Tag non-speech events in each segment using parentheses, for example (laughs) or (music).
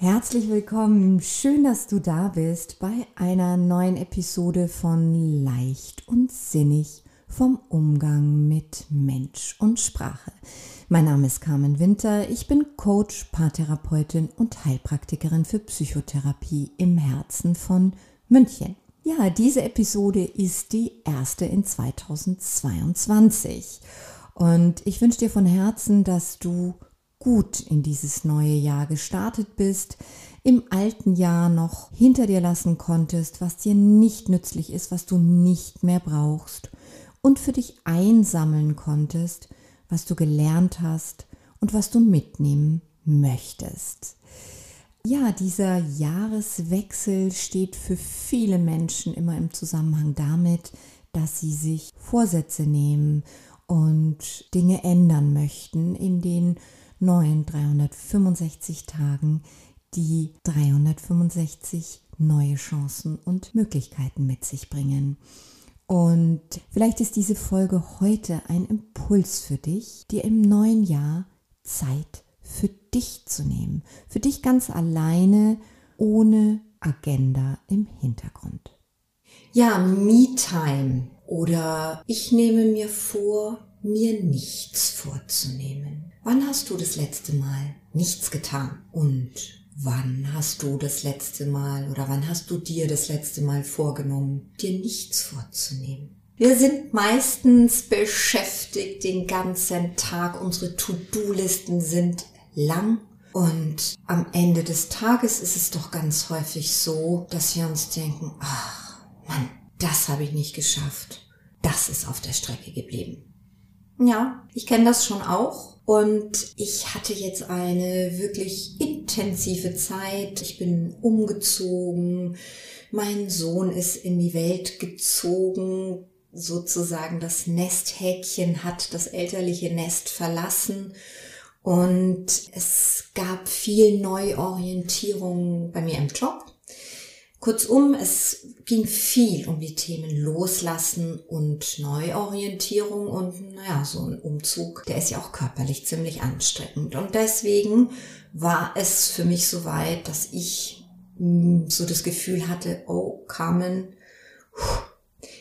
Herzlich willkommen, schön, dass du da bist bei einer neuen Episode von Leicht und Sinnig vom Umgang mit Mensch und Sprache. Mein Name ist Carmen Winter, ich bin Coach, Paartherapeutin und Heilpraktikerin für Psychotherapie im Herzen von München. Ja, diese Episode ist die erste in 2022 und ich wünsche dir von Herzen, dass du gut in dieses neue Jahr gestartet bist, im alten Jahr noch hinter dir lassen konntest, was dir nicht nützlich ist, was du nicht mehr brauchst und für dich einsammeln konntest, was du gelernt hast und was du mitnehmen möchtest. Ja, dieser Jahreswechsel steht für viele Menschen immer im Zusammenhang damit, dass sie sich Vorsätze nehmen und Dinge ändern möchten in den neuen 365 Tagen, die 365 neue Chancen und Möglichkeiten mit sich bringen. Und vielleicht ist diese Folge heute ein Impuls für dich, dir im neuen Jahr Zeit für dich zu nehmen. Für dich ganz alleine, ohne Agenda im Hintergrund. Ja, Me-Time oder ich nehme mir vor, mir nichts vorzunehmen. Wann hast du das letzte Mal nichts getan? Und wann hast du das letzte Mal oder wann hast du dir das letzte Mal vorgenommen, dir nichts vorzunehmen? Wir sind meistens beschäftigt den ganzen Tag. Unsere To-Do-Listen sind lang. Und am Ende des Tages ist es doch ganz häufig so, dass wir uns denken, ach Mann, das habe ich nicht geschafft. Das ist auf der Strecke geblieben. Ja, ich kenne das schon auch. Und ich hatte jetzt eine wirklich intensive Zeit. Ich bin umgezogen. Mein Sohn ist in die Welt gezogen. Sozusagen das Nesthäkchen hat das elterliche Nest verlassen. Und es gab viel Neuorientierung bei mir im Job. Kurzum, es ging viel um die Themen Loslassen und Neuorientierung und naja, so ein Umzug, der ist ja auch körperlich ziemlich anstrengend. Und deswegen war es für mich so weit, dass ich hm, so das Gefühl hatte, oh Carmen,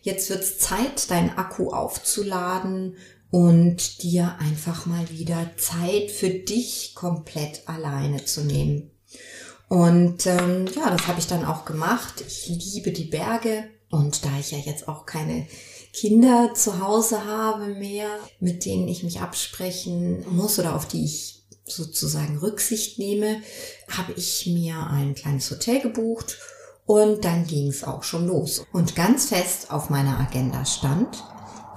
jetzt wird's Zeit, deinen Akku aufzuladen und dir einfach mal wieder Zeit für dich komplett alleine zu nehmen. Und ähm, ja, das habe ich dann auch gemacht. Ich liebe die Berge und da ich ja jetzt auch keine Kinder zu Hause habe mehr, mit denen ich mich absprechen muss oder auf die ich sozusagen Rücksicht nehme, habe ich mir ein kleines Hotel gebucht und dann ging es auch schon los. Und ganz fest auf meiner Agenda stand,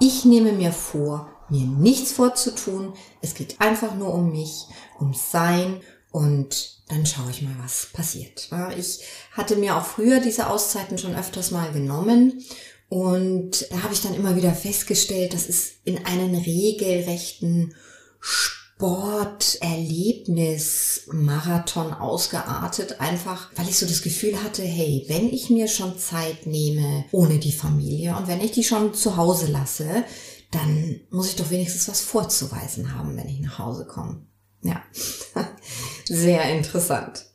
ich nehme mir vor, mir nichts vorzutun. Es geht einfach nur um mich, um Sein und dann schaue ich mal, was passiert. Ich hatte mir auch früher diese Auszeiten schon öfters mal genommen und da habe ich dann immer wieder festgestellt, das ist in einen regelrechten Sporterlebnis-Marathon ausgeartet, einfach weil ich so das Gefühl hatte, hey, wenn ich mir schon Zeit nehme ohne die Familie und wenn ich die schon zu Hause lasse, dann muss ich doch wenigstens was vorzuweisen haben, wenn ich nach Hause komme. Ja, (laughs) sehr interessant.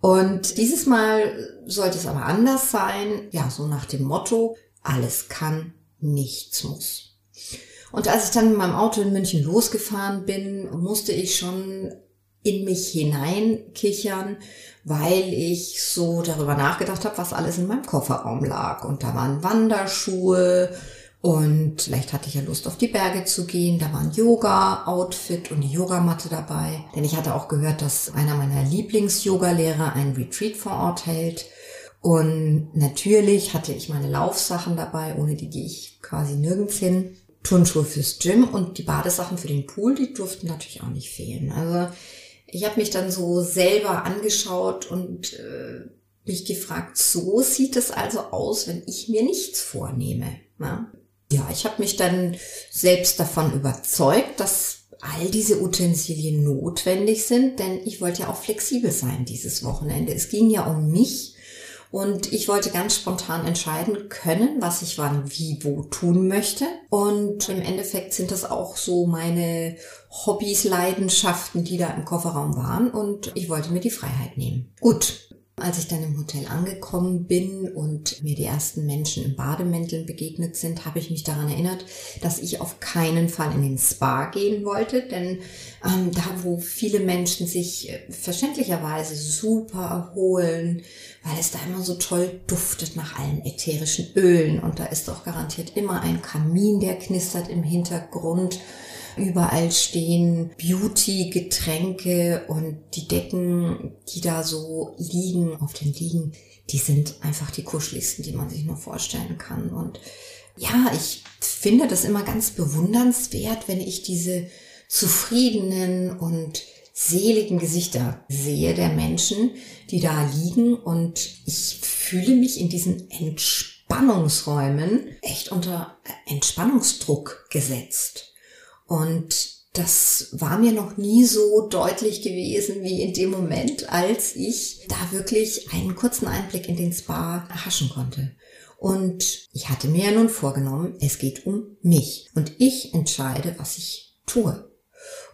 Und dieses Mal sollte es aber anders sein. Ja, so nach dem Motto, alles kann, nichts muss. Und als ich dann mit meinem Auto in München losgefahren bin, musste ich schon in mich hineinkichern, weil ich so darüber nachgedacht habe, was alles in meinem Kofferraum lag. Und da waren Wanderschuhe, und vielleicht hatte ich ja Lust auf die Berge zu gehen. Da war ein Yoga-Outfit und die Yogamatte dabei. Denn ich hatte auch gehört, dass einer meiner Lieblings-Yoga-Lehrer einen Retreat vor Ort hält. Und natürlich hatte ich meine Laufsachen dabei, ohne die gehe ich quasi nirgends hin. Turnschuhe fürs Gym und die Badesachen für den Pool, die durften natürlich auch nicht fehlen. Also ich habe mich dann so selber angeschaut und äh, mich gefragt, so sieht es also aus, wenn ich mir nichts vornehme. Na? Ja, ich habe mich dann selbst davon überzeugt, dass all diese Utensilien notwendig sind, denn ich wollte ja auch flexibel sein dieses Wochenende. Es ging ja um mich Und ich wollte ganz spontan entscheiden können, was ich wann, wie, wo tun möchte. Und im Endeffekt sind das auch so meine Hobbys, Leidenschaften, die da im Kofferraum waren. Und ich wollte mir die Freiheit nehmen. Gut, als ich dann im Hotel angekommen bin und mir die ersten Menschen im Bademänteln begegnet sind, habe ich mich daran erinnert, dass ich auf keinen Fall in den Spa gehen wollte, denn ähm, da, wo viele Menschen sich äh, verständlicherweise super erholen, weil es da immer so toll duftet nach allen ätherischen Ölen und da ist doch garantiert immer ein Kamin, der knistert im Hintergrund Überall stehen Beauty-Getränke und die Decken, die da so liegen auf den Liegen, die sind einfach die kuscheligsten, die man sich nur vorstellen kann. Und ja, ich finde das immer ganz bewundernswert, wenn ich diese zufriedenen und seligen Gesichter sehe der Menschen, die da liegen und ich fühle mich in diesen Entspannungsräumen echt unter Entspannungsdruck gesetzt. Und das war mir noch nie so deutlich gewesen wie in dem Moment, als ich da wirklich einen kurzen Einblick in den Spa erhaschen konnte. Und ich hatte mir ja nun vorgenommen, es geht um mich und ich entscheide, was ich tue.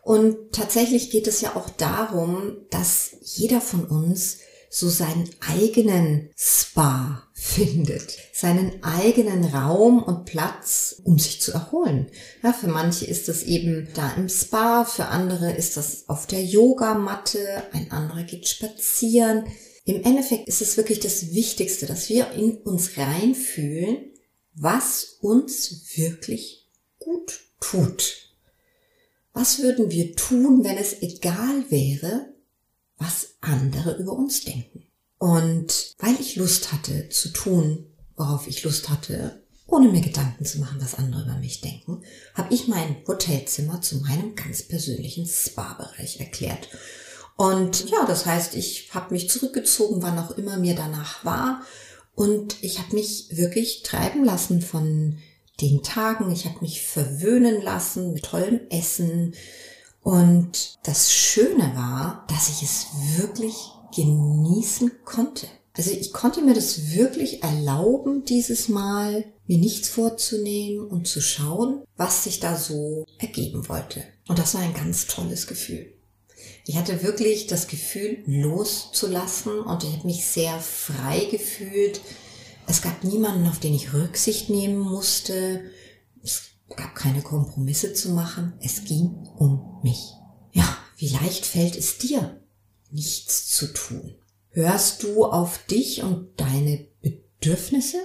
Und tatsächlich geht es ja auch darum, dass jeder von uns so seinen eigenen Spa findet, seinen eigenen Raum und Platz, um sich zu erholen. Ja, für manche ist das eben da im Spa, für andere ist das auf der Yogamatte, ein anderer geht spazieren. Im Endeffekt ist es wirklich das Wichtigste, dass wir in uns reinfühlen, was uns wirklich gut tut. Was würden wir tun, wenn es egal wäre, was andere über uns denken. Und weil ich Lust hatte zu tun, worauf ich Lust hatte, ohne mir Gedanken zu machen, was andere über mich denken, habe ich mein Hotelzimmer zu meinem ganz persönlichen Spa-Bereich erklärt. Und ja, das heißt, ich habe mich zurückgezogen, wann auch immer mir danach war. Und ich habe mich wirklich treiben lassen von den Tagen. Ich habe mich verwöhnen lassen mit tollem Essen, und das Schöne war, dass ich es wirklich genießen konnte. Also ich konnte mir das wirklich erlauben, dieses Mal mir nichts vorzunehmen und zu schauen, was sich da so ergeben wollte. Und das war ein ganz tolles Gefühl. Ich hatte wirklich das Gefühl, loszulassen und ich habe mich sehr frei gefühlt. Es gab niemanden, auf den ich Rücksicht nehmen musste. Es gab keine Kompromisse zu machen. Es ging um mich. Ja, wie leicht fällt es dir, nichts zu tun? Hörst du auf dich und deine Bedürfnisse?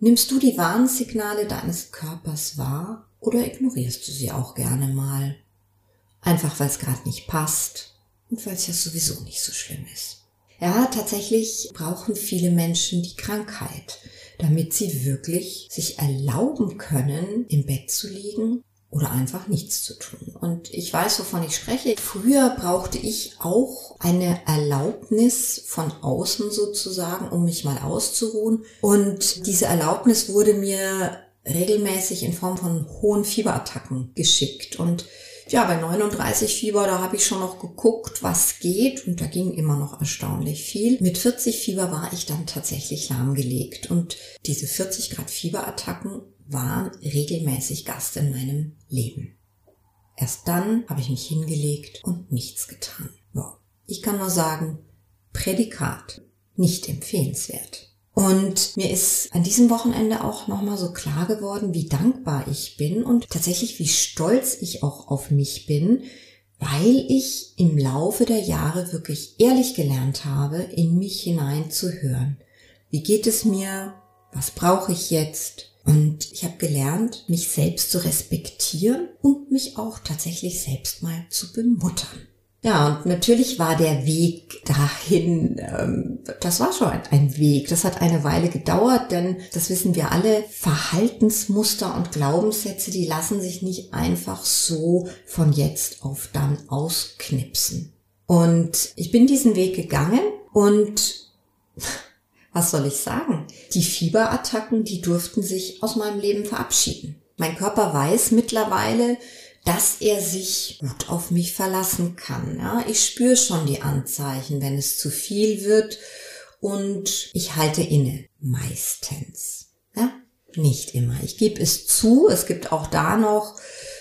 Nimmst du die Warnsignale deines Körpers wahr oder ignorierst du sie auch gerne mal? Einfach weil es gerade nicht passt und weil es ja sowieso nicht so schlimm ist. Ja, tatsächlich brauchen viele Menschen die Krankheit, damit sie wirklich sich erlauben können, im Bett zu liegen oder einfach nichts zu tun. Und ich weiß, wovon ich spreche. Früher brauchte ich auch eine Erlaubnis von außen sozusagen, um mich mal auszuruhen. Und diese Erlaubnis wurde mir regelmäßig in Form von hohen Fieberattacken geschickt. Und ja, bei 39 Fieber, da habe ich schon noch geguckt, was geht und da ging immer noch erstaunlich viel. Mit 40 Fieber war ich dann tatsächlich lahmgelegt und diese 40 Grad Fieberattacken waren regelmäßig Gast in meinem Leben. Erst dann habe ich mich hingelegt und nichts getan. Ich kann nur sagen, Prädikat, nicht empfehlenswert. Und mir ist an diesem Wochenende auch nochmal so klar geworden, wie dankbar ich bin und tatsächlich wie stolz ich auch auf mich bin, weil ich im Laufe der Jahre wirklich ehrlich gelernt habe, in mich hinein zu hören. Wie geht es mir? Was brauche ich jetzt? Und ich habe gelernt, mich selbst zu respektieren und mich auch tatsächlich selbst mal zu bemuttern. Ja, und natürlich war der Weg dahin, ähm, das war schon ein Weg. Das hat eine Weile gedauert, denn das wissen wir alle, Verhaltensmuster und Glaubenssätze, die lassen sich nicht einfach so von jetzt auf dann ausknipsen. Und ich bin diesen Weg gegangen und (laughs) was soll ich sagen? Die Fieberattacken, die durften sich aus meinem Leben verabschieden. Mein Körper weiß mittlerweile, dass er sich gut auf mich verlassen kann. Ja, ich spüre schon die Anzeichen, wenn es zu viel wird. und ich halte inne. Meistens. Ja? Nicht immer. Ich gebe es zu. Es gibt auch da noch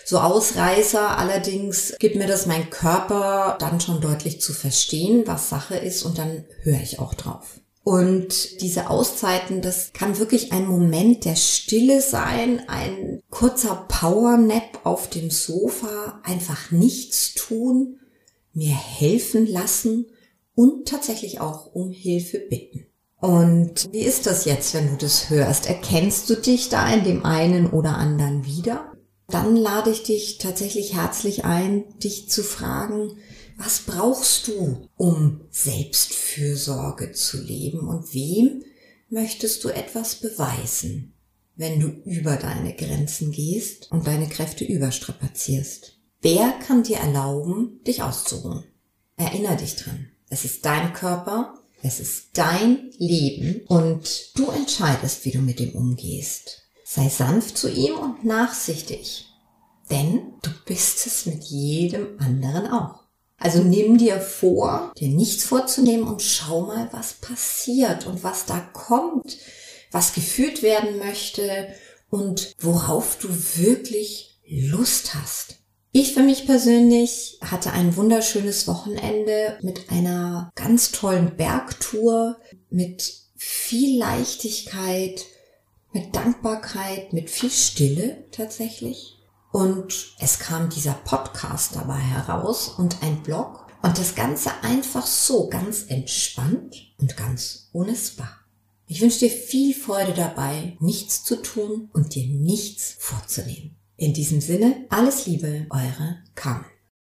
so Ausreißer. Allerdings gibt mir das mein Körper dann schon deutlich zu verstehen, was Sache ist und dann höre ich auch drauf. Und diese Auszeiten, das kann wirklich ein Moment der Stille sein, ein kurzer Powernap auf dem Sofa, einfach nichts tun, mir helfen lassen und tatsächlich auch um Hilfe bitten. Und wie ist das jetzt, wenn du das hörst? Erkennst du dich da in dem einen oder anderen wieder? Dann lade ich dich tatsächlich herzlich ein, dich zu fragen, was brauchst du, um Selbstfürsorge zu leben und wem möchtest du etwas beweisen, wenn du über deine Grenzen gehst und deine Kräfte überstrapazierst? Wer kann dir erlauben, dich auszuruhen? Erinner dich dran. Es ist dein Körper, es ist dein Leben und du entscheidest, wie du mit ihm umgehst. Sei sanft zu ihm und nachsichtig, denn du bist es mit jedem anderen auch. Also nimm dir vor, dir nichts vorzunehmen und schau mal, was passiert und was da kommt, was gefühlt werden möchte und worauf du wirklich Lust hast. Ich für mich persönlich hatte ein wunderschönes Wochenende mit einer ganz tollen Bergtour, mit viel Leichtigkeit, mit Dankbarkeit, mit viel Stille tatsächlich. Und es kam dieser Podcast dabei heraus und ein Blog und das Ganze einfach so ganz entspannt und ganz ohne Spa. Ich wünsche dir viel Freude dabei, nichts zu tun und dir nichts vorzunehmen. In diesem Sinne, alles Liebe, eure Carmen.